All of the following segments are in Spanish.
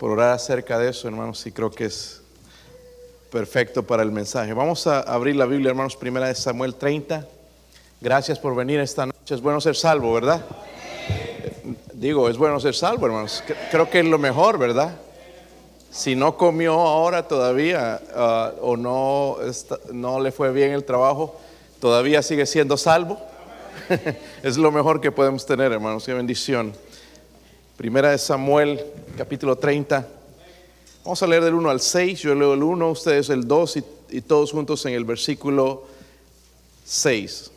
por orar acerca de eso, hermanos, y creo que es perfecto para el mensaje. Vamos a abrir la Biblia, hermanos, primera de Samuel 30. Gracias por venir esta noche. Es bueno ser salvo, ¿verdad? Digo, es bueno ser salvo, hermanos. Creo que es lo mejor, ¿verdad? Si no comió ahora todavía ah, o no, no le fue bien el trabajo, todavía sigue siendo salvo. es lo mejor que podemos tener, hermanos. Qué bendición. Primera de Samuel, capítulo 30. Vamos a leer del 1 al 6. Yo leo el 1, ustedes el 2 y, todos juntos en el versículo 6.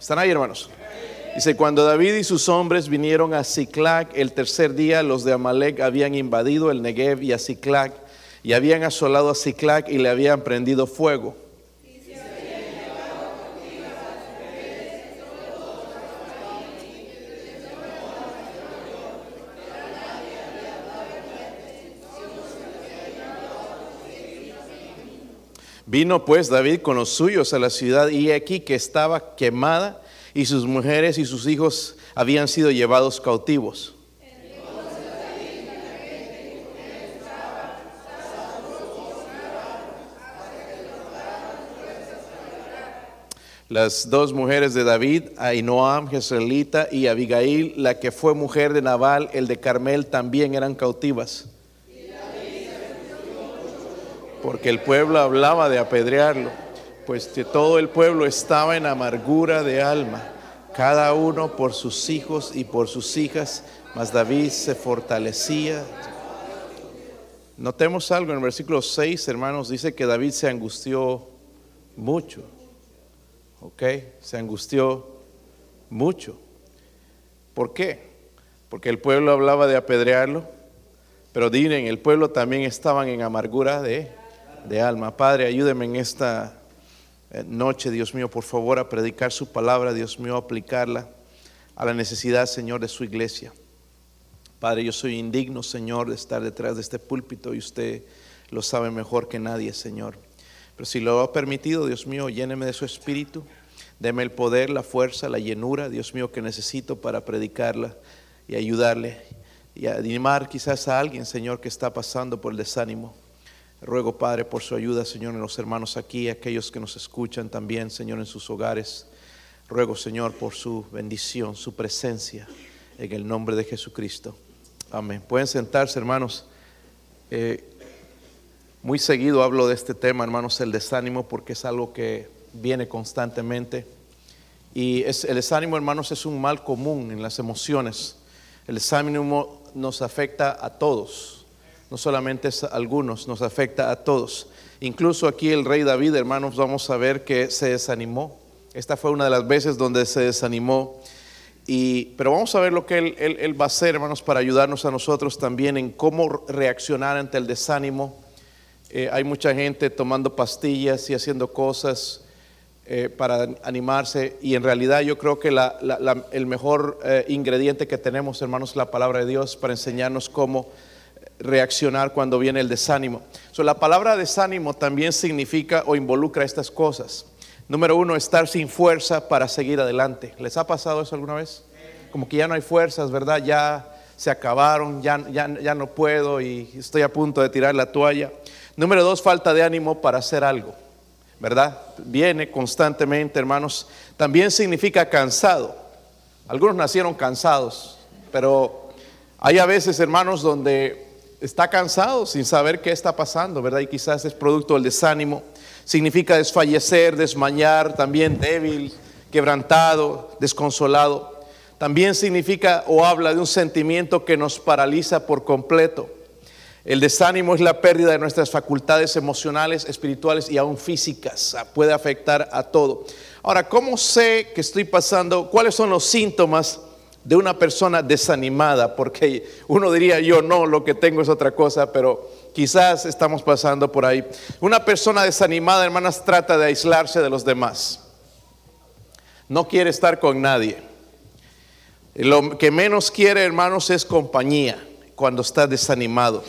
¿Están ahí, hermanos? Dice, cuando David y sus hombres vinieron a Ciclac el tercer día, los de Amalek habían invadido el Negev y a Ciclac, y habían asolado a Ciclac y le habían prendido fuego. Vino pues David con los suyos a la ciudad y aquí que estaba quemada y sus mujeres y sus hijos habían sido llevados cautivos. Las dos mujeres de David, Ainoam, Jezreelita y Abigail, la que fue mujer de Nabal, el de Carmel, también eran cautivas porque el pueblo hablaba de apedrearlo, pues que todo el pueblo estaba en amargura de alma, cada uno por sus hijos y por sus hijas, mas David se fortalecía. Notemos algo en el versículo 6, hermanos, dice que David se angustió mucho. ¿Ok? Se angustió mucho. ¿Por qué? Porque el pueblo hablaba de apedrearlo, pero diren, el pueblo también estaban en amargura de de alma. Padre, ayúdeme en esta eh, noche, Dios mío, por favor, a predicar su palabra, Dios mío, a aplicarla a la necesidad, Señor, de su iglesia. Padre, yo soy indigno, Señor, de estar detrás de este púlpito y usted lo sabe mejor que nadie, Señor. Pero si lo ha permitido, Dios mío, lléneme de su espíritu, deme el poder, la fuerza, la llenura, Dios mío, que necesito para predicarla y ayudarle y animar quizás a alguien, Señor, que está pasando por el desánimo. Ruego, Padre, por su ayuda, Señor, en los hermanos aquí, aquellos que nos escuchan también, Señor, en sus hogares. Ruego, Señor, por su bendición, su presencia, en el nombre de Jesucristo. Amén. Pueden sentarse, hermanos. Eh, muy seguido hablo de este tema, hermanos, el desánimo, porque es algo que viene constantemente. Y es, el desánimo, hermanos, es un mal común en las emociones. El desánimo nos afecta a todos no solamente a algunos, nos afecta a todos. Incluso aquí el rey David, hermanos, vamos a ver que se desanimó. Esta fue una de las veces donde se desanimó. Y, pero vamos a ver lo que él, va a hacer, hermanos, para ayudarnos a nosotros también en cómo reaccionar ante el desánimo. Eh, hay mucha gente tomando pastillas y haciendo cosas eh, para animarse y en realidad yo creo que el mejor eh, ingrediente que tenemos, hermanos, es la palabra de Dios para enseñarnos cómo reaccionar cuando viene el desánimo. la palabra desánimo también significa o involucra estas cosas. Número uno, estar sin fuerza para seguir adelante. ¿Les ha pasado eso alguna vez? Como que ya no hay fuerzas, ¿verdad? Ya se acabaron, ya, ya, ya no puedo y estoy a punto de tirar la toalla. Número dos, falta de ánimo para hacer algo, ¿verdad? Viene constantemente, hermanos. También significa cansado. Algunos nacieron cansados, pero hay a veces, hermanos, donde está cansado sin saber qué está pasando, ¿verdad? Y quizás es producto del desánimo. Significa desfallecer, desmañar, también débil, quebrantado, desconsolado. También significa o habla de un sentimiento que nos paraliza por completo. El desánimo es la pérdida de nuestras facultades emocionales, espirituales y aún físicas. Puede afectar a todo. Ahora, ¿cómo sé que estoy pasando? ¿Cuáles son los síntomas de una persona desanimada, porque uno diría yo no, lo que tengo es otra cosa, pero quizás estamos pasando por ahí. Una persona desanimada, hermanas, trata de aislarse de los demás. No quiere estar con nadie. Lo que menos quiere, hermanos, es compañía cuando está desanimado.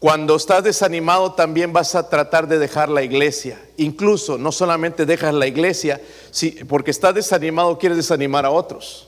Cuando estás desanimado también vas a tratar de dejar la iglesia. Incluso no solamente dejas la iglesia, porque estás desanimado quieres desanimar a otros.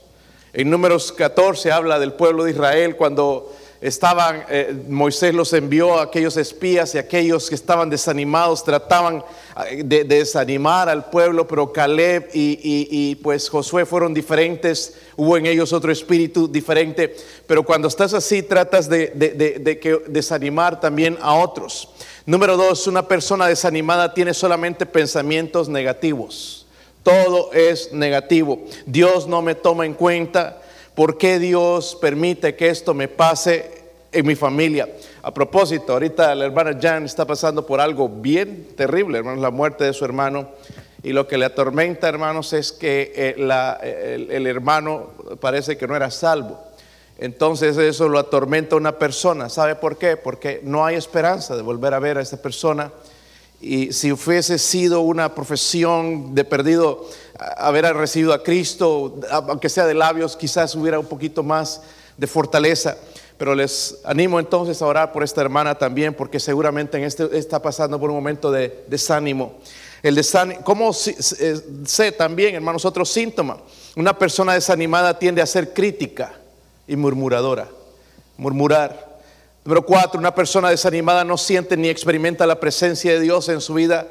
En números 14 habla del pueblo de Israel cuando estaban, eh, Moisés los envió a aquellos espías y aquellos que estaban desanimados trataban eh, de, desanimar al pueblo, pero Caleb y, pues Josué fueron diferentes, hubo en ellos otro espíritu diferente, pero cuando estás así tratas de, de que desanimar también a otros. Número dos, una persona desanimada tiene solamente pensamientos negativos. Todo es negativo. Dios no me toma en cuenta ¿Por qué Dios permite que esto me pase en mi familia? A propósito, ahorita la hermana Jan está pasando por algo bien terrible, hermanos, la muerte de su hermano. Y lo que le atormenta, hermanos, es que eh, el, hermano parece que no era salvo. Entonces eso lo atormenta a una persona. ¿Sabe por qué? Porque no hay esperanza de volver a ver a esta persona. Y si hubiese sido una profesión de perdido, haber recibido a Cristo, aunque sea de labios, quizás hubiera un poquito más de fortaleza. Pero les animo entonces a orar por esta hermana también, porque seguramente en este está pasando por un momento de desánimo. El desánimo, ¿cómo eh, sé también, hermanos, otro síntoma? Una persona desanimada tiende a ser crítica y murmuradora. Murmurar. Número cuatro, una persona desanimada no siente ni experimenta la presencia de Dios en su vida,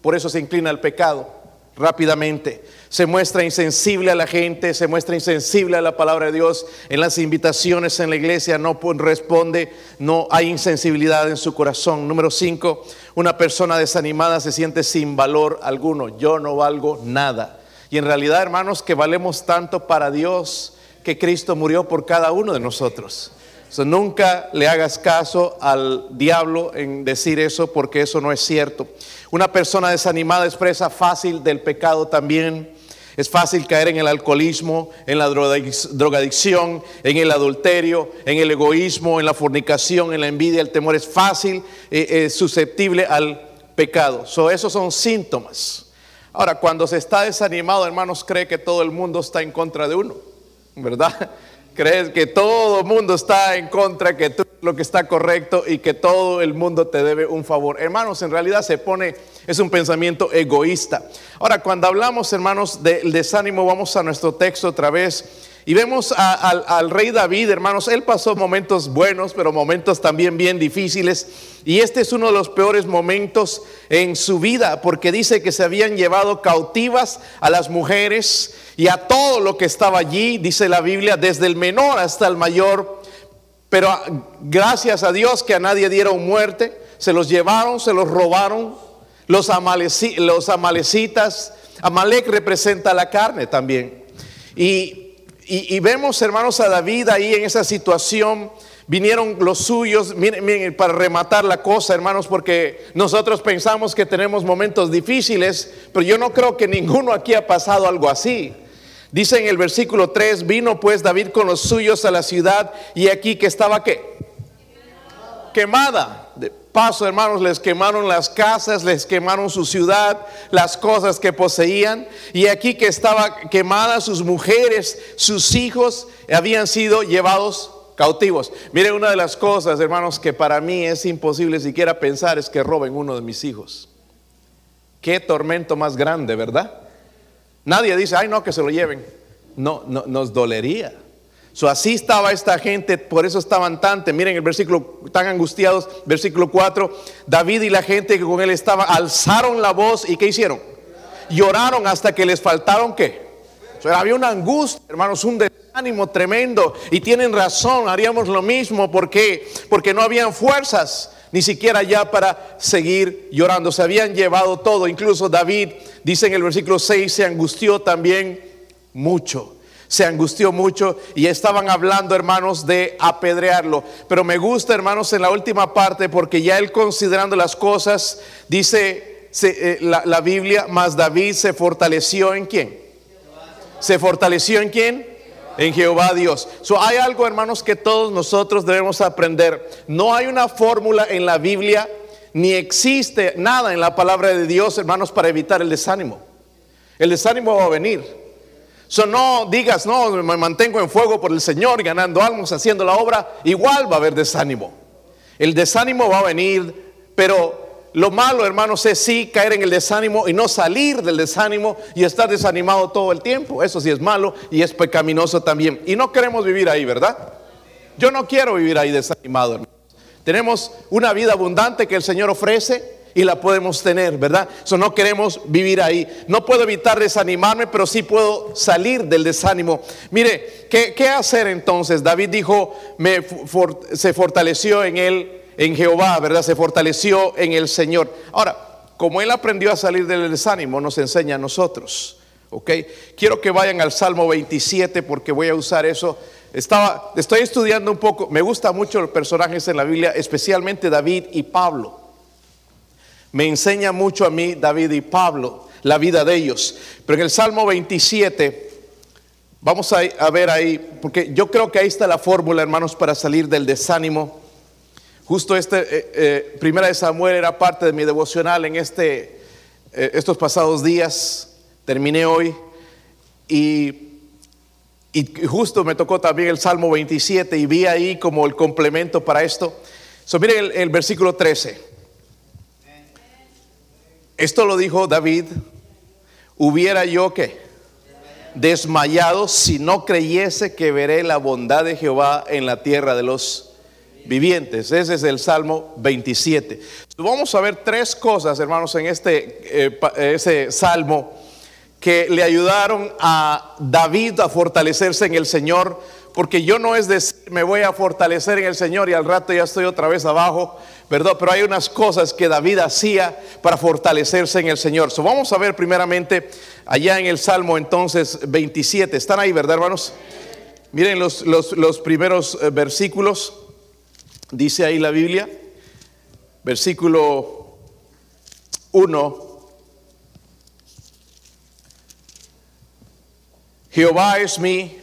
por eso se inclina al pecado rápidamente. Se muestra insensible a la gente, se muestra insensible a la palabra de Dios. En las invitaciones en la iglesia no responde, no hay insensibilidad en su corazón. Número cinco, una persona desanimada se siente sin valor alguno. Yo no valgo nada. Y en realidad, hermanos, que valemos tanto para Dios que Cristo murió por cada uno de nosotros. Nunca le hagas caso al diablo en decir eso porque eso no es cierto. Una persona desanimada expresa fácil del pecado también. Es fácil caer en el alcoholismo, en la drogadicción, en el adulterio, en el egoísmo, en la fornicación, en la envidia, el temor. Es fácil, eh, eh, susceptible al pecado. So, esos son síntomas. Ahora, cuando se está desanimado, hermanos, cree que todo el mundo está en contra de uno, ¿verdad? Crees que todo el mundo está en contra, que tú lo que está correcto y que todo el mundo te debe un favor. Hermanos, en realidad se pone, es un pensamiento egoísta. Ahora, cuando hablamos, hermanos, del desánimo, vamos a nuestro texto otra vez y vemos al rey David, hermanos, él pasó momentos buenos, pero momentos también bien difíciles. Y este es uno de los peores momentos en su vida, porque dice que se habían llevado cautivas a las mujeres y a todo lo que estaba allí, dice la Biblia, desde el menor hasta el mayor. Pero gracias a Dios que a nadie dieron muerte, se los llevaron, se los robaron. Los, los amalecitas, Amalek representa la carne también. Y y, vemos, hermanos, a David ahí en esa situación. Vinieron los suyos, miren, para rematar la cosa, hermanos, porque nosotros pensamos que tenemos momentos difíciles, pero yo no creo que ninguno aquí ha pasado algo así. Dice en el versículo 3, vino pues David con los suyos a la ciudad y aquí que estaba qué? Quemada paso, hermanos, les quemaron las casas, les quemaron su ciudad, las cosas que poseían. Y aquí que estaba quemada sus mujeres, sus hijos habían sido llevados cautivos. Mire, una de las cosas, hermanos, que para mí es imposible siquiera pensar es que roben uno de mis hijos. Qué tormento más grande, ¿verdad? Nadie dice, ay, no, que se lo lleven. No, no nos dolería. So, así estaba esta gente, por eso estaban tan, miren el versículo, tan angustiados, versículo 4, David y la gente que con él estaba alzaron la voz y ¿qué hicieron? Lloraron hasta que les faltaron qué? había una angustia, hermanos, un desánimo tremendo y tienen razón, haríamos lo mismo, ¿por qué? Porque no habían fuerzas ni siquiera ya para seguir llorando, se habían llevado todo, incluso David, dice en el versículo 6, se angustió también mucho se angustió mucho y estaban hablando, hermanos, de apedrearlo. Pero me gusta, hermanos, en la última parte, porque ya él considerando las cosas, dice eh, la, Biblia, más David se fortaleció en quién? ¿Se fortaleció en quién? En Jehová Dios. So, hay algo, hermanos, que todos nosotros debemos aprender. No hay una fórmula en la Biblia, ni existe nada en la palabra de Dios, hermanos, para evitar el desánimo. El desánimo va a venir. So, no digas, no, me mantengo en fuego por el Señor, ganando almas, haciendo la obra, igual va a haber desánimo. El desánimo va a venir, pero lo malo, hermanos, es sí caer en el desánimo y no salir del desánimo y estar desanimado todo el tiempo. Eso sí es malo y es pecaminoso también. Y no queremos vivir ahí, ¿verdad? Yo no quiero vivir ahí desanimado. hermanos. Tenemos una vida abundante que el Señor ofrece y la podemos tener, ¿verdad? Eso no queremos vivir ahí. No puedo evitar desanimarme, pero sí puedo salir del desánimo. Mire, ¿qué, hacer entonces? David dijo, me se fortaleció en él, en Jehová, ¿verdad? Se fortaleció en el Señor. Ahora, como él aprendió a salir del desánimo, nos enseña a nosotros. ¿ok? Quiero que vayan al Salmo 27 porque voy a usar eso. Estaba, estoy estudiando un poco, me gusta mucho los personajes en la Biblia, especialmente David y Pablo. Me enseña mucho a mí David y Pablo, la vida de ellos. Pero en el Salmo 27, vamos a, ver ahí, porque yo creo que ahí está la fórmula, hermanos, para salir del desánimo. Justo este, eh, eh, primera de Samuel era parte de mi devocional en este, eh, estos pasados días. Terminé hoy y, y justo me tocó también el Salmo 27 y vi ahí como el complemento para esto. So, miren el versículo 13. Esto lo dijo David. Hubiera yo que desmayado si no creyese que veré la bondad de Jehová en la tierra de los vivientes. Ese es el Salmo 27. Vamos a ver tres cosas, hermanos, en este eh, ese salmo que le ayudaron a David a fortalecerse en el Señor, porque yo no es decir me voy a fortalecer en el Señor y al rato ya estoy otra vez abajo, ¿verdad? Pero hay unas cosas que David hacía para fortalecerse en el Señor. Vamos a ver primeramente allá en el Salmo entonces 27. ¿Están ahí, verdad, hermanos? Miren los, los- los primeros eh, versículos. Dice ahí la Biblia, versículo 1. Jehová es mi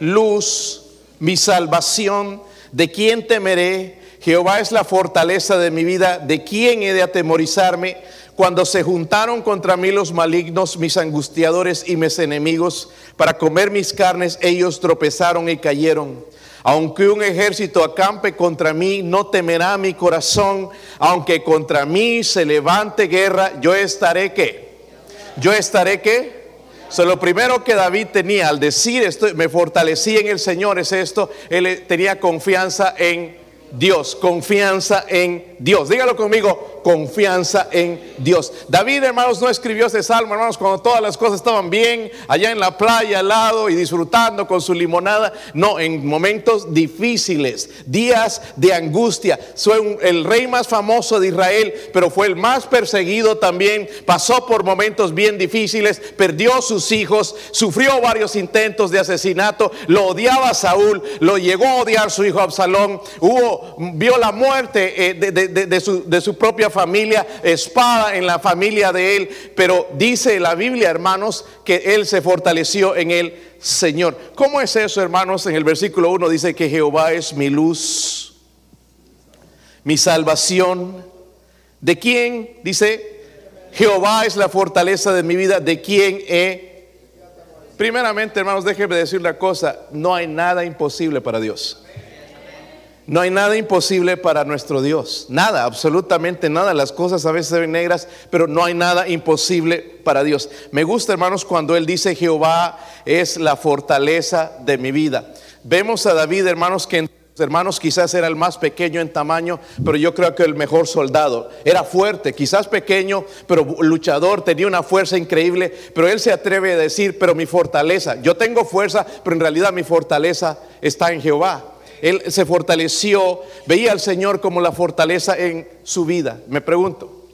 luz, mi salvación, ¿de quién temeré? Jehová es la fortaleza de mi vida, ¿de quién he de atemorizarme? Cuando se juntaron contra mí los malignos, mis angustiadores y mis enemigos, para comer mis carnes, ellos tropezaron y cayeron. Aunque un ejército acampe contra mí, no temerá mi corazón. Aunque contra mí se levante guerra, yo estaré qué? Yo estaré qué? Lo primero que David tenía al decir esto, me fortalecí en el Señor, es esto, él eh, tenía confianza en Dios, confianza en Dios. Dígalo conmigo, confianza en Dios. David, hermanos, no escribió ese salmo, hermanos, cuando todas las cosas estaban bien, allá en la playa al lado y disfrutando con su limonada. No, en momentos difíciles, días de angustia. Fue el rey más famoso de Israel, pero fue el más perseguido también. Pasó por momentos bien difíciles, perdió sus hijos, sufrió varios intentos de asesinato, lo odiaba a Saúl, lo llegó a odiar su hijo Absalón, hubo, vio la muerte eh, de, su, de su propia familia, espada en la familia de él, pero dice la Biblia, hermanos, que él se fortaleció en el Señor. ¿Cómo es eso, hermanos? En el versículo 1 dice que Jehová es mi luz, mi salvación. ¿De quién? Dice, Jehová es la fortaleza de mi vida, ¿de quién he? Primeramente, hermanos, déjenme decir una cosa, no hay nada imposible para Dios. No hay nada imposible para nuestro Dios. Nada, absolutamente nada. Las cosas a veces se ven negras, pero no hay nada imposible para Dios. Me gusta, hermanos, cuando Él dice Jehová es la fortaleza de mi vida. Vemos a David, hermanos, que hermanos quizás era el más pequeño en tamaño, pero yo creo que el mejor soldado. Era fuerte, quizás pequeño, pero luchador, tenía una fuerza increíble. Pero Él se atreve a decir, pero mi fortaleza, yo tengo fuerza, pero en realidad mi fortaleza está en Jehová. Él se fortaleció, veía al Señor como la fortaleza en su vida. Me pregunto,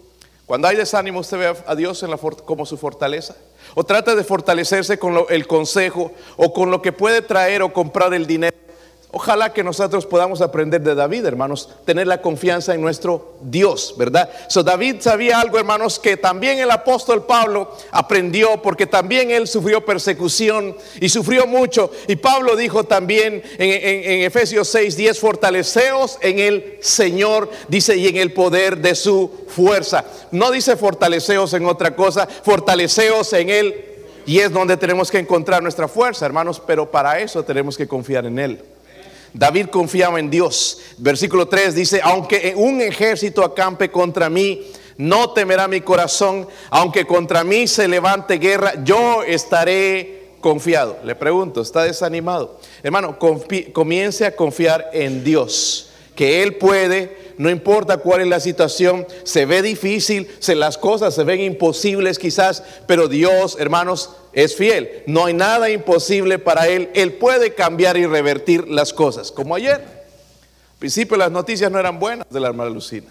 cuando hay desánimo, ¿usted ve a Dios como su fortaleza? ¿O trata de fortalecerse con el consejo o con lo que puede traer o comprar el dinero? Ojalá que nosotros podamos aprender de David, hermanos, tener la confianza en nuestro Dios, ¿verdad? So David sabía algo, hermanos, que también el apóstol Pablo aprendió, porque también él sufrió persecución y sufrió mucho. Y Pablo dijo también en, Efesios 6, 10, fortaleceos en el Señor, dice, y en el poder de su fuerza. No dice fortaleceos en otra cosa, fortaleceos en él. Y es donde tenemos que encontrar nuestra fuerza, hermanos, pero para eso tenemos que confiar en él. David confiaba en Dios. Versículo 3 dice, aunque un ejército acampe contra mí, no temerá mi corazón, aunque contra mí se levante guerra, yo estaré confiado. Le pregunto, ¿está desanimado? Hermano, comience a confiar en Dios, que Él puede, no importa cuál es la situación, se ve difícil, se, las cosas se ven imposibles quizás, pero Dios, hermanos, es fiel. No hay nada imposible para Él. Él puede cambiar y revertir las cosas, como ayer. Al principio las noticias no eran buenas de la hermana Lucina.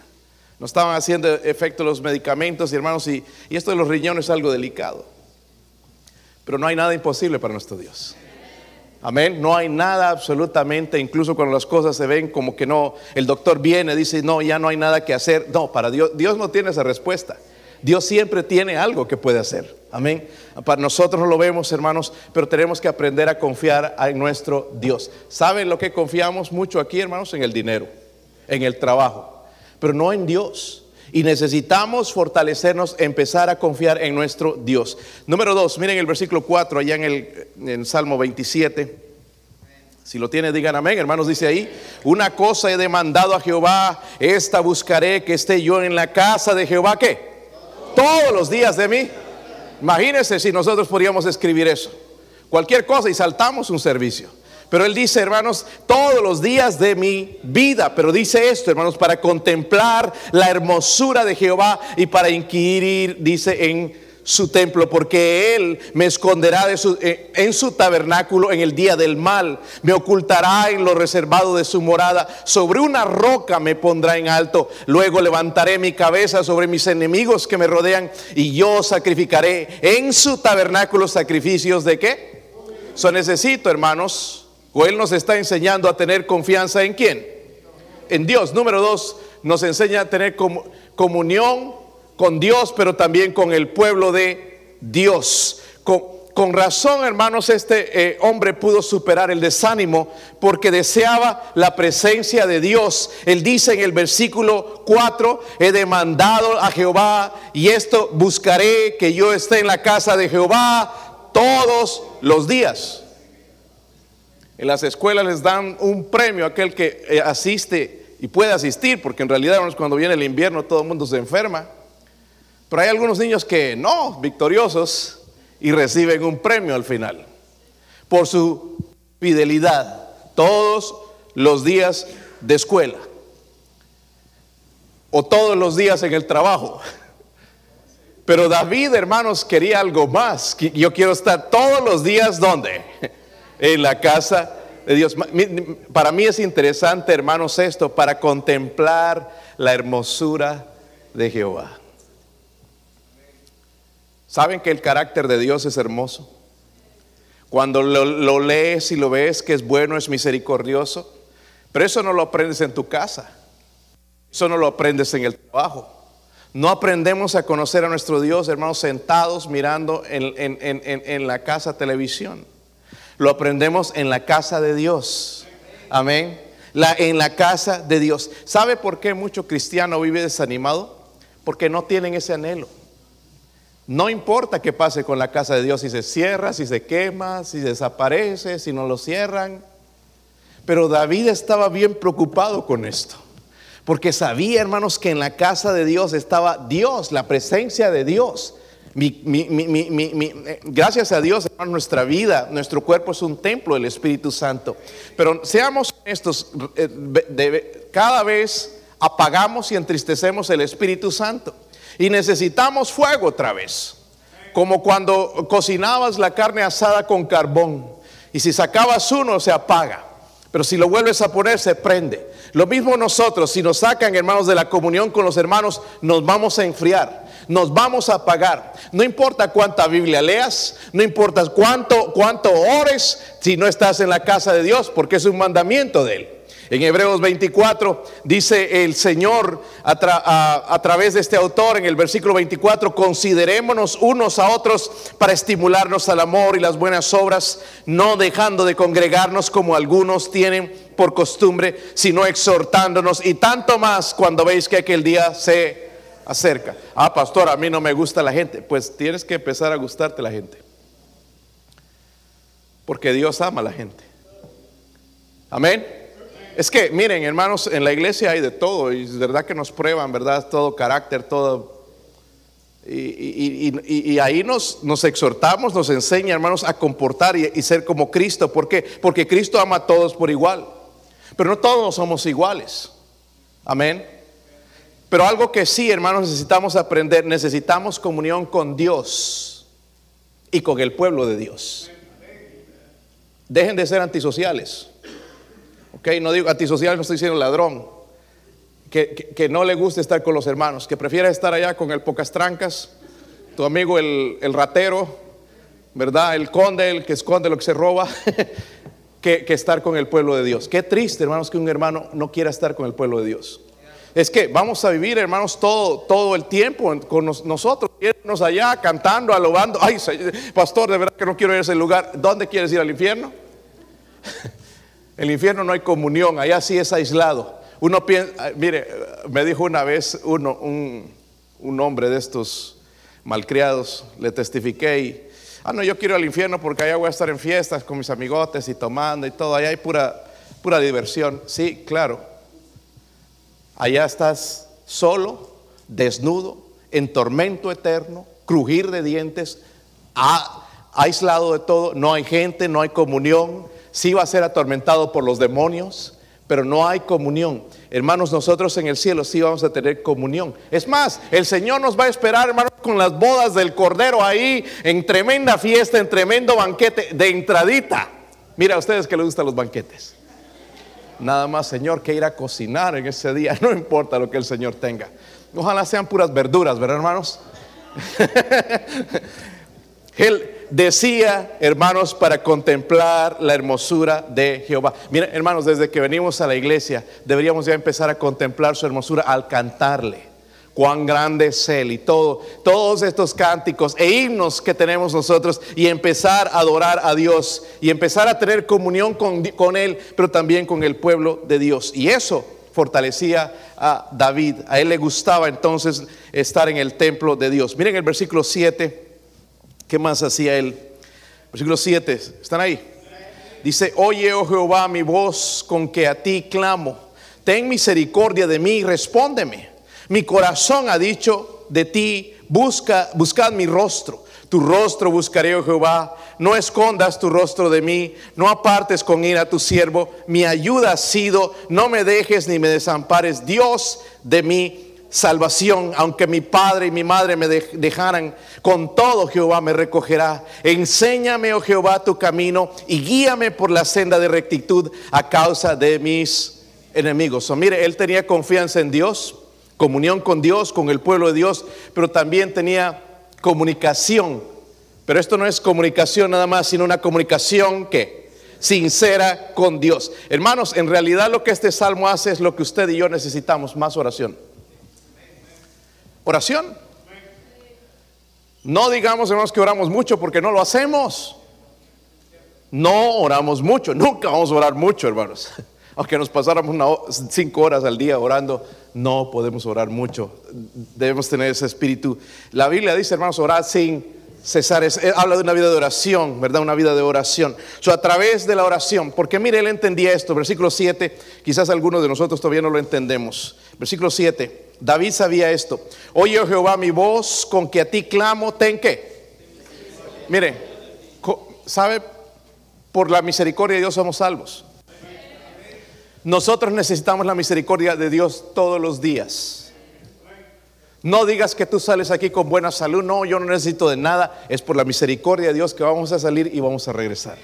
No estaban haciendo efecto los medicamentos hermanos, y, y esto de los riñones es algo delicado. Pero no hay nada imposible para nuestro Dios. Amén. No hay nada absolutamente, incluso cuando las cosas se ven como que no, el doctor viene, dice, no, ya no hay nada que hacer. No, para Dios, Dios no tiene esa respuesta. Dios siempre tiene algo que puede hacer. Amén. Para nosotros no lo vemos, hermanos, pero tenemos que aprender a confiar en nuestro Dios. ¿Saben lo que confiamos mucho aquí, hermanos? En el dinero, en el trabajo, pero no en Dios. Y necesitamos fortalecernos, empezar a confiar en nuestro Dios. Número dos, miren el versículo 4 allá en el en Salmo 27. Si lo tiene, digan amén, hermanos, dice ahí, una cosa he demandado a Jehová, esta buscaré que esté yo en la casa de Jehová, ¿qué? Todos los días de mí. Imagínense si nosotros podríamos escribir eso. Cualquier cosa y saltamos un servicio. Pero él dice, hermanos, todos los días de mi vida. Pero dice esto, hermanos, para contemplar la hermosura de Jehová y para inquirir, dice, en su templo, porque Él me esconderá eh, en su tabernáculo en el día del mal, me ocultará en lo reservado de su morada, sobre una roca me pondrá en alto, luego levantaré mi cabeza sobre mis enemigos que me rodean y yo sacrificaré en su tabernáculo sacrificios de qué? So necesito, hermanos, o Él nos está enseñando a tener confianza en quién? En Dios. Número dos, nos enseña a tener comunión con Dios, pero también con el pueblo de Dios. Con, razón, hermanos, este eh, hombre pudo superar el desánimo porque deseaba la presencia de Dios. Él dice en el versículo 4, he demandado a Jehová y esto buscaré que yo esté en la casa de Jehová todos los días. En las escuelas les dan un premio a aquel que eh, asiste y puede asistir, porque en realidad cuando viene el invierno todo el mundo se enferma. Pero hay algunos niños que no, victoriosos, y reciben un premio al final por su fidelidad todos los días de escuela o todos los días en el trabajo. Pero David, hermanos, quería algo más. Yo quiero estar todos los días donde? en la casa de Dios. Para mí es interesante, hermanos, esto, para contemplar la hermosura de Jehová. ¿Saben que el carácter de Dios es hermoso? Cuando lo, lees y lo ves que es bueno, es misericordioso, pero eso no lo aprendes en tu casa, eso no lo aprendes en el trabajo. No aprendemos a conocer a nuestro Dios, hermanos, sentados mirando en, la casa televisión. Lo aprendemos en la casa de Dios. Amén. En la casa de Dios. ¿Sabe por qué mucho cristiano vive desanimado? Porque no tienen ese anhelo. No importa qué pase con la casa de Dios, si se cierra, si se quema, si desaparece, si no lo cierran. Pero David estaba bien preocupado con esto. Porque sabía, hermanos, que en la casa de Dios estaba Dios, la presencia de Dios. Gracias a Dios, hermano, nuestra vida, nuestro cuerpo es un templo del Espíritu Santo. Pero seamos estos, eh, cada vez apagamos y entristecemos el Espíritu Santo. Y necesitamos fuego otra vez. Como cuando cocinabas la carne asada con carbón. Y si sacabas uno, se apaga. Pero si lo vuelves a poner, se prende. Lo mismo nosotros, si nos sacan hermanos de la comunión con los hermanos, nos vamos a enfriar nos vamos a pagar. No importa cuánta Biblia leas, no importa cuánto, cuánto ores si no estás en la casa de Dios, porque es un mandamiento de Él. En Hebreos 24 dice el Señor a, través de este autor en el versículo 24, considerémonos unos a otros para estimularnos al amor y las buenas obras, no dejando de congregarnos como algunos tienen por costumbre, sino exhortándonos y tanto más cuando veis que aquel día se acerca. Ah, pastor, a mí no me gusta la gente. Pues tienes que empezar a gustarte la gente. Porque Dios ama a la gente. Amén. Es que, miren, hermanos, en la iglesia hay de todo y es verdad que nos prueban, ¿verdad? Todo carácter, todo Y, ahí nos, nos, exhortamos, nos enseña, hermanos, a comportar y, ser como Cristo. ¿Por qué? Porque Cristo ama a todos por igual. Pero no todos somos iguales. Amén. Pero algo que sí, hermanos, necesitamos aprender, necesitamos comunión con Dios y con el pueblo de Dios. Dejen de ser antisociales. Ok, no digo antisociales, no estoy diciendo ladrón que, no le guste estar con los hermanos, que prefiera estar allá con el pocas trancas, tu amigo el, ratero, ¿verdad? El conde, el que esconde lo que se roba, que, estar con el pueblo de Dios. Qué triste, hermanos, que un hermano no quiera estar con el pueblo de Dios. Es que vamos a vivir, hermanos, todo, todo el tiempo con nosotros, irnos allá cantando, alabando. Ay, pastor, de verdad que no quiero ir a ese lugar. ¿Dónde quieres ir al infierno? El infierno no hay comunión, allá sí es aislado. Uno piensa, mire, me dijo una vez uno, un, un hombre de estos malcriados, le testifiqué y, ah, no, yo quiero ir al infierno porque allá voy a estar en fiestas con mis amigotes y tomando y todo, allá hay pura, pura diversión. Sí, claro. Allá estás solo, desnudo, en tormento eterno, crujir de dientes, aislado de todo, no hay gente, no hay comunión, sí va a ser atormentado por los demonios pero no hay comunión. Hermanos, nosotros en el cielo sí vamos a tener comunión. Es más, el Señor nos va a esperar, hermanos, con las bodas del Cordero ahí, en tremenda fiesta, en tremendo banquete, de entradita. Mira a ustedes que les gustan los banquetes. Nada más, Señor, que ir a cocinar en ese día, no importa lo que el Señor tenga. Ojalá sean puras verduras, ¿verdad, hermanos? Él decía, hermanos, para contemplar la hermosura de Jehová. Miren, hermanos, desde que venimos a la iglesia, deberíamos ya empezar a contemplar su hermosura al cantarle. Cuán grande es Él y todo, todos estos cánticos e himnos que tenemos nosotros y empezar a adorar a Dios y empezar a tener comunión con, con Él, pero también con el pueblo de Dios. Y eso fortalecía a David. A él le gustaba entonces estar en el templo de Dios. Miren el versículo 7 ¿Qué más hacía él? Versículo 7, ¿están ahí? Dice, oye, oh Jehová, mi voz con que a ti clamo. Ten misericordia de mí respóndeme. Mi corazón ha dicho de ti, busca, buscad mi rostro. Tu rostro buscaré, oh Jehová. No escondas tu rostro de mí. No apartes con ira a tu siervo. Mi ayuda ha sido. No me dejes ni me desampares. Dios de mí salvación, aunque mi padre y mi madre me dejaran, con todo Jehová me recogerá. Enséñame, oh Jehová, tu camino y guíame por la senda de rectitud a causa de mis enemigos. Mire, él tenía confianza en Dios, comunión con Dios, con el pueblo de Dios, pero también tenía comunicación. Pero esto no es comunicación nada más, sino una comunicación que sincera con Dios. Hermanos, en realidad lo que este salmo hace es lo que usted y yo necesitamos, más oración. Oración. No digamos, hermanos, que oramos mucho porque no lo hacemos. No oramos mucho, nunca vamos a orar mucho, hermanos. Aunque nos pasáramos cinco horas al día orando, no podemos orar mucho. Debemos tener ese espíritu. La Biblia dice, hermanos, orar sin cesar. Eh, habla de una vida de oración, ¿verdad? Una vida de oración. So, a través de la oración, porque mire, él entendía esto. Versículo 7, quizás algunos de nosotros todavía no lo entendemos. Versículo 7. David sabía esto. Oye oh Jehová mi voz, con que a ti clamo, ten que. Mire, ¿sabe? Por la misericordia de Dios somos salvos. Nosotros necesitamos la misericordia de Dios todos los días. No digas que tú sales aquí con buena salud. No, yo no necesito de nada. Es por la misericordia de Dios que vamos a salir y vamos a regresar.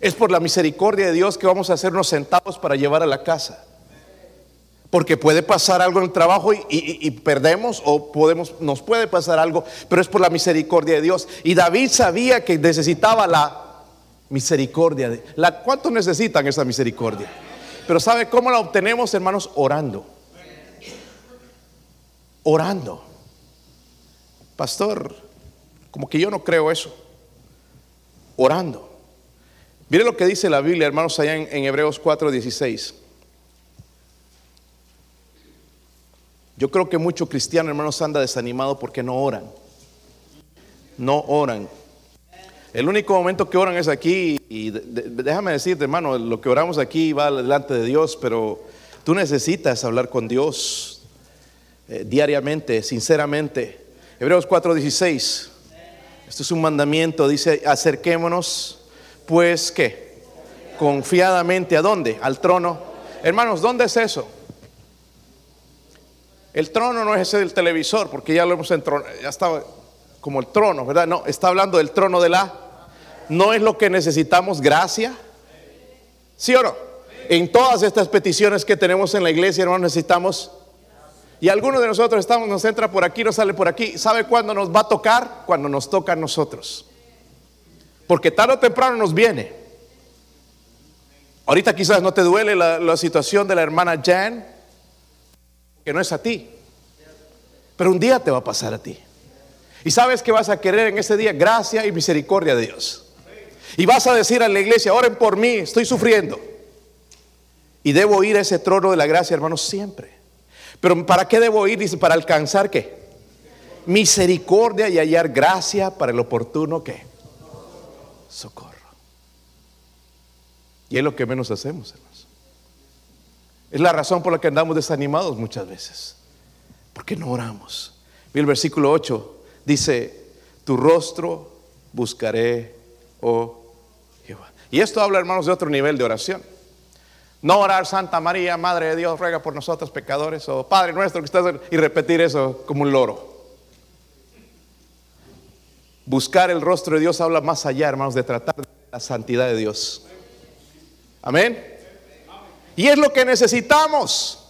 Es por la misericordia de Dios que vamos a hacernos sentados para llevar a la casa. Porque puede pasar algo en el trabajo y, perdemos o podemos, nos puede pasar algo, pero es por la misericordia de Dios. Y David sabía que necesitaba la misericordia. De, la, ¿Cuántos necesitan esa misericordia? Pero ¿sabe cómo la obtenemos, hermanos? Orando. Orando. Pastor, como que yo no creo eso. Orando. Mire lo que dice la Biblia, hermanos, allá en, en Hebreos 4:16. Yo creo que muchos cristianos, hermanos, anda desanimado porque no oran. No oran. El único momento que oran es aquí. Y déjame decirte, hermano, lo que oramos aquí va delante de Dios, pero tú necesitas hablar con Dios eh, diariamente, sinceramente. Hebreos 4:16. Esto es un mandamiento, dice, acerquémonos, pues qué? Confiadamente a dónde? Al trono. Hermanos, ¿dónde es eso? El trono no es ese del televisor, porque ya lo hemos entronado, ya estaba como el trono, ¿verdad? No, está hablando del trono de la. No es lo que necesitamos, gracia. ¿Sí o no? En todas estas peticiones que tenemos en la iglesia, hermanos, necesitamos y algunos de nosotros estamos, nos entra por aquí, nos sale por aquí. ¿Sabe cuándo nos va a tocar? Cuando nos toca a nosotros. Porque tarde o temprano nos viene. Ahorita quizás no te duele la, la situación de la hermana Jan, que no es a ti. Pero un día te va a pasar a ti. Y sabes que vas a querer en ese día gracia y misericordia de Dios. Y vas a decir a la iglesia, oren por mí, estoy sufriendo. Y debo ir a ese trono de la gracia, hermanos, siempre. Pero ¿para qué debo ir? Dice, para alcanzar qué? Misericordia y hallar gracia para el oportuno qué? Socorro. Y es lo que menos hacemos, hermanos. Es la razón por la que andamos desanimados muchas veces. Porque no oramos. Mira el versículo 8. Dice, tu rostro buscaré, oh Jehová. Y esto habla, hermanos, de otro nivel de oración. No orar Santa María, Madre de Dios, ruega por nosotros pecadores, o Padre nuestro que estás y repetir eso como un loro. Buscar el rostro de Dios habla más allá, hermanos, de tratar de la santidad de Dios. Amén. Y es lo que necesitamos.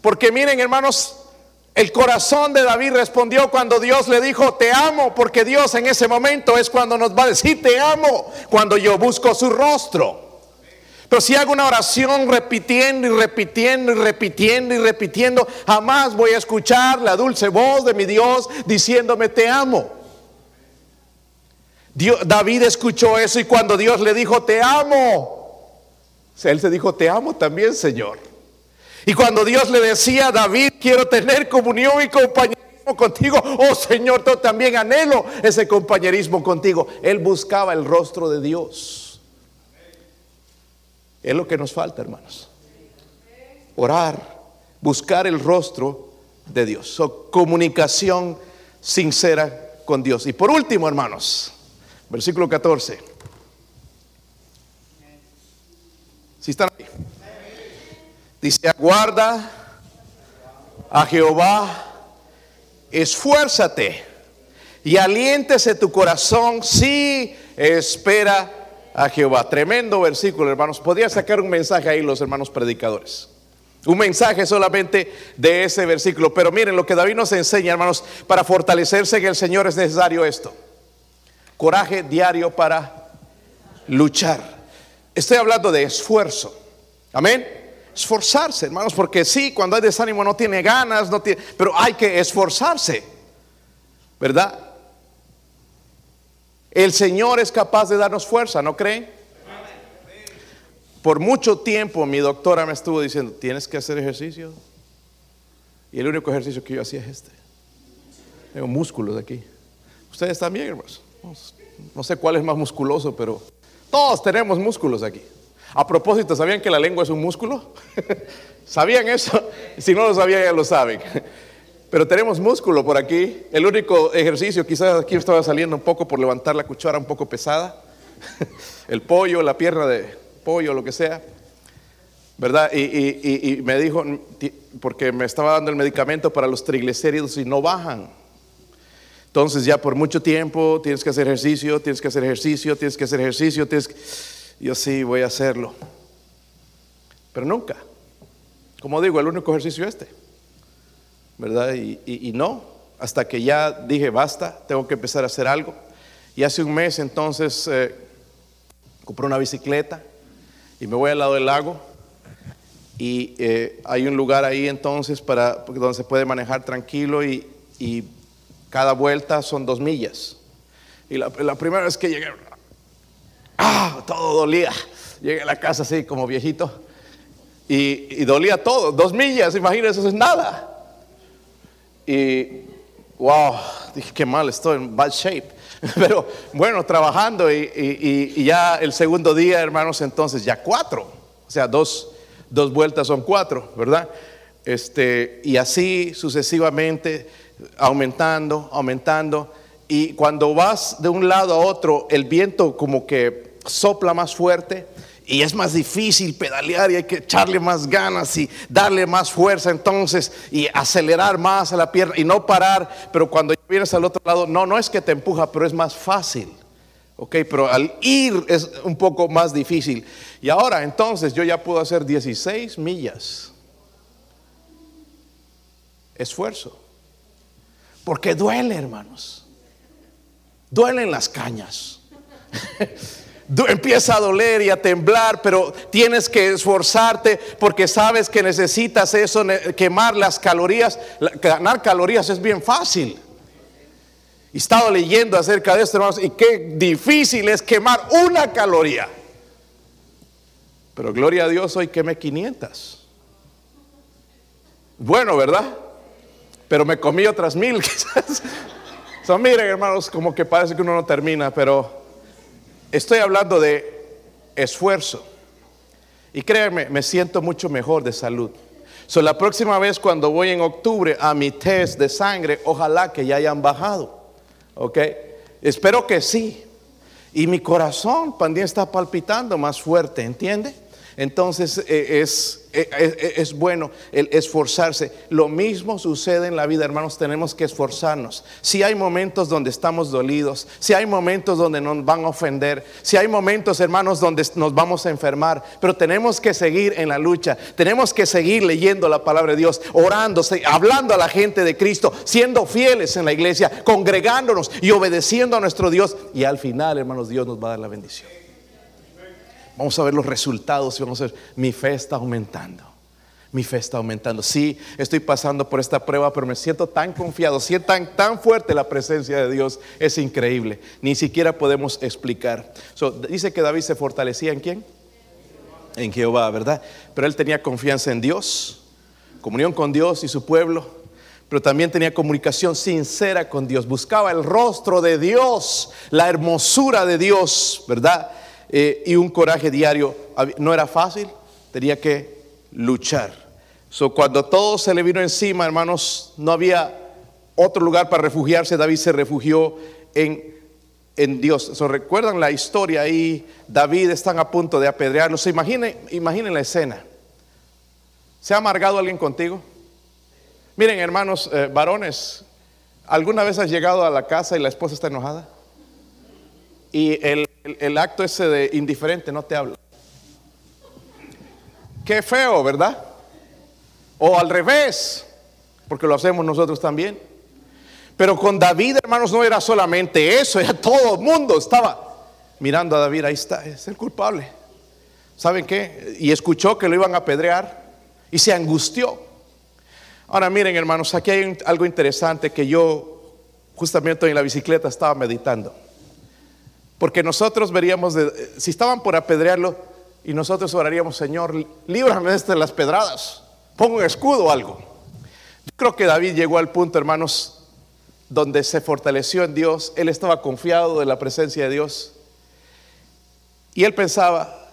Porque miren, hermanos, el corazón de David respondió cuando Dios le dijo, te amo, porque Dios en ese momento es cuando nos va a decir, te amo, cuando yo busco su rostro. Pero si hago una oración repitiendo y repitiendo y repitiendo y repitiendo, jamás voy a escuchar la dulce voz de mi Dios diciéndome te amo. David escuchó eso y cuando Dios le dijo te amo, él se dijo te amo también Señor. Y cuando Dios le decía a David quiero tener comunión y compañerismo contigo, oh Señor, yo también anhelo ese compañerismo contigo. Él buscaba el rostro de Dios. Es lo que nos falta, hermanos. Orar, buscar el rostro de Dios. comunicación sincera con Dios. Y por último, hermanos, versículo 14. Si están ahí. Dice, aguarda a Jehová, esfuérzate y aliéntese tu corazón si espera a Jehová. Tremendo versículo, hermanos. Podría sacar un mensaje ahí los hermanos predicadores. Un mensaje solamente de ese versículo. Pero miren lo que David nos enseña, hermanos, para fortalecerse en el Señor es necesario esto. Coraje diario para luchar. Estoy hablando de esfuerzo. Amén. Esforzarse, hermanos, porque sí, cuando hay desánimo no tiene ganas, no tiene, pero hay que esforzarse. ¿Verdad? El Señor es capaz de darnos fuerza, ¿no creen? Por mucho tiempo mi doctora me estuvo diciendo, tienes que hacer ejercicio. Y el único ejercicio que yo hacía es este. Tengo músculos aquí. Ustedes también, hermanos. No sé cuál es más musculoso, pero todos tenemos músculos aquí. A propósito, ¿sabían que la lengua es un músculo? ¿Sabían eso? Si no lo sabían, ya lo saben. Pero tenemos músculo por aquí. El único ejercicio, quizás aquí estaba saliendo un poco por levantar la cuchara un poco pesada. El pollo, la pierna de pollo, lo que sea. ¿Verdad? Y, me dijo, porque me estaba dando el medicamento para los triglicéridos y no bajan. Entonces ya por mucho tiempo tienes que hacer ejercicio, tienes que hacer ejercicio, tienes que hacer ejercicio, tienes que... Yo sí voy a hacerlo. Pero nunca. Como digo, el único ejercicio es este. ¿verdad? Y, no, hasta que ya dije, basta, tengo que empezar a hacer algo. Y hace un mes entonces eh, compré una bicicleta y me voy al lado del lago y eh, hay un lugar ahí entonces para, donde se puede manejar tranquilo y, cada vuelta son dos millas. Y la, primera vez que llegué, ¡ah! Todo dolía. Llegué a la casa así como viejito y, y dolía todo. Dos millas, imagínense, eso es nada. Y, wow, dije, qué mal, estoy en bad shape. Pero bueno, trabajando y, ya el segundo día, hermanos, entonces ya cuatro. O sea, dos, dos vueltas son cuatro, ¿verdad? Este, y así sucesivamente aumentando, aumentando. Y cuando vas de un lado a otro, el viento como que sopla más fuerte y es más difícil pedalear y hay que echarle más ganas y darle más fuerza entonces y acelerar más a la pierna y no parar. Pero cuando vienes al otro lado, no, no es que te empuja, pero es más fácil. Ok, pero al ir es un poco más difícil. Y ahora entonces yo ya puedo hacer 16 millas. Esfuerzo. Porque duele, hermanos. Duelen las cañas. Empieza a doler y a temblar, pero tienes que esforzarte porque sabes que necesitas eso, quemar las calorías. Ganar calorías es bien fácil. Y estado leyendo acerca de esto, hermanos, y qué difícil es quemar una caloría. Pero gloria a Dios, hoy quemé 500. Bueno, ¿verdad? Pero me comí otras mil quizás. So, miren, hermanos, como que parece que uno no termina, pero estoy hablando de esfuerzo. Y créanme, me siento mucho mejor de salud. So, la próxima vez cuando voy en octubre a mi test de sangre, ojalá que ya hayan bajado. ¿Ok? Espero que sí. Y mi corazón también está palpitando más fuerte, ¿entiende? Entonces eh, es eh, eh, es bueno esforzarse. Lo mismo sucede en la vida, hermanos, tenemos que esforzarnos. Si hay momentos donde estamos dolidos, si hay momentos donde nos van a ofender, si hay momentos, hermanos, donde nos vamos a enfermar, pero tenemos que seguir en la lucha, tenemos que seguir leyendo la palabra de Dios, orando, hablando a la gente de Cristo, siendo fieles en la iglesia, congregándonos y obedeciendo a nuestro Dios. Y al final, hermanos, Dios nos va a dar la bendición. Vamos a ver los resultados y vamos a ver, mi fe está aumentando. Mi fe está aumentando. Sí, estoy pasando por esta prueba, pero me siento tan confiado, siento tan, tan fuerte la presencia de Dios. Es increíble. Ni siquiera podemos explicar. dice que David se fortalecía en quién? En Jehová, ¿verdad? Pero él tenía confianza en Dios, comunión con Dios y su pueblo, pero también tenía comunicación sincera con Dios. Buscaba el rostro de Dios, la hermosura de Dios, ¿verdad? Eh, y un coraje diario. No era fácil, tenía que luchar. So, cuando todo se le vino encima, hermanos, no había otro lugar para refugiarse. David se refugió en, en Dios. So, ¿Recuerdan la historia ahí? David están a punto de apedrearlo. imaginen, la escena. ¿Se ha amargado alguien contigo? Miren, hermanos, eh, varones, ¿alguna vez has llegado a la casa y la esposa está enojada? Y el el, acto ese de indiferente no te habla. Qué feo, ¿verdad? O al revés, porque lo hacemos nosotros también. Pero con David, hermanos, no era solamente eso, era todo el mundo estaba mirando a David, ahí está, es el culpable. ¿Saben qué? Y escuchó que lo iban a apedrear y se angustió. Ahora miren, hermanos, aquí hay algo interesante que yo justamente en la bicicleta estaba meditando. Porque nosotros veríamos, de, si estaban por apedrearlo, y nosotros oraríamos, Señor, líbrame de estas las pedradas, pongo un escudo o algo. Yo creo que David llegó al punto, hermanos, donde se fortaleció en Dios, él estaba confiado de la presencia de Dios, y él pensaba,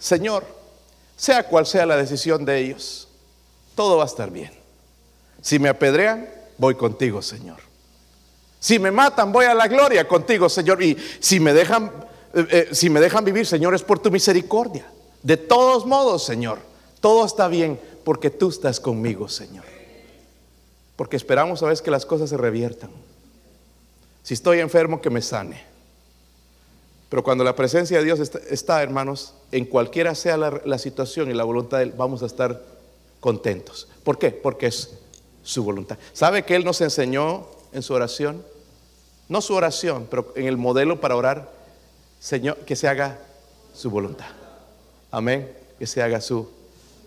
Señor, sea cual sea la decisión de ellos, todo va a estar bien. Si me apedrean, voy contigo, Señor. Si me matan, voy a la gloria contigo, Señor. Y si me dejan, eh, eh, si me dejan vivir, Señor, es por tu misericordia. De todos modos, Señor, todo está bien porque tú estás conmigo, Señor. Porque esperamos a veces que las cosas se reviertan. Si estoy enfermo, que me sane. Pero cuando la presencia de Dios está, hermanos, en cualquiera sea la, la situación y la voluntad de Él, vamos a estar contentos. ¿Por qué? Porque es su voluntad. ¿Sabe que Él nos enseñó en su oración? No su oración, pero en el modelo para orar, Señor, que se haga su voluntad. Amén, que se haga su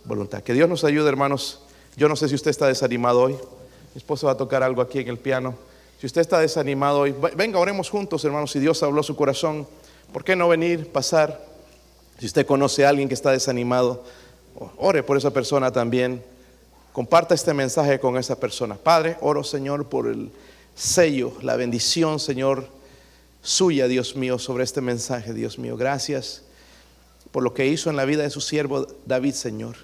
voluntad. Que Dios nos ayude, hermanos. Yo no sé si usted está desanimado hoy. Mi esposo va a tocar algo aquí en el piano. Si usted está desanimado hoy, venga, oremos juntos, hermanos. Si Dios habló su corazón, ¿por qué no venir, pasar? Si usted conoce a alguien que está desanimado, ore por esa persona también. Comparta este mensaje con esa persona. Padre, oro, Señor, por el sello, la bendición, Señor, suya, Dios mío, sobre este mensaje, Dios mío. Gracias por lo que hizo en la vida de su siervo David, Señor.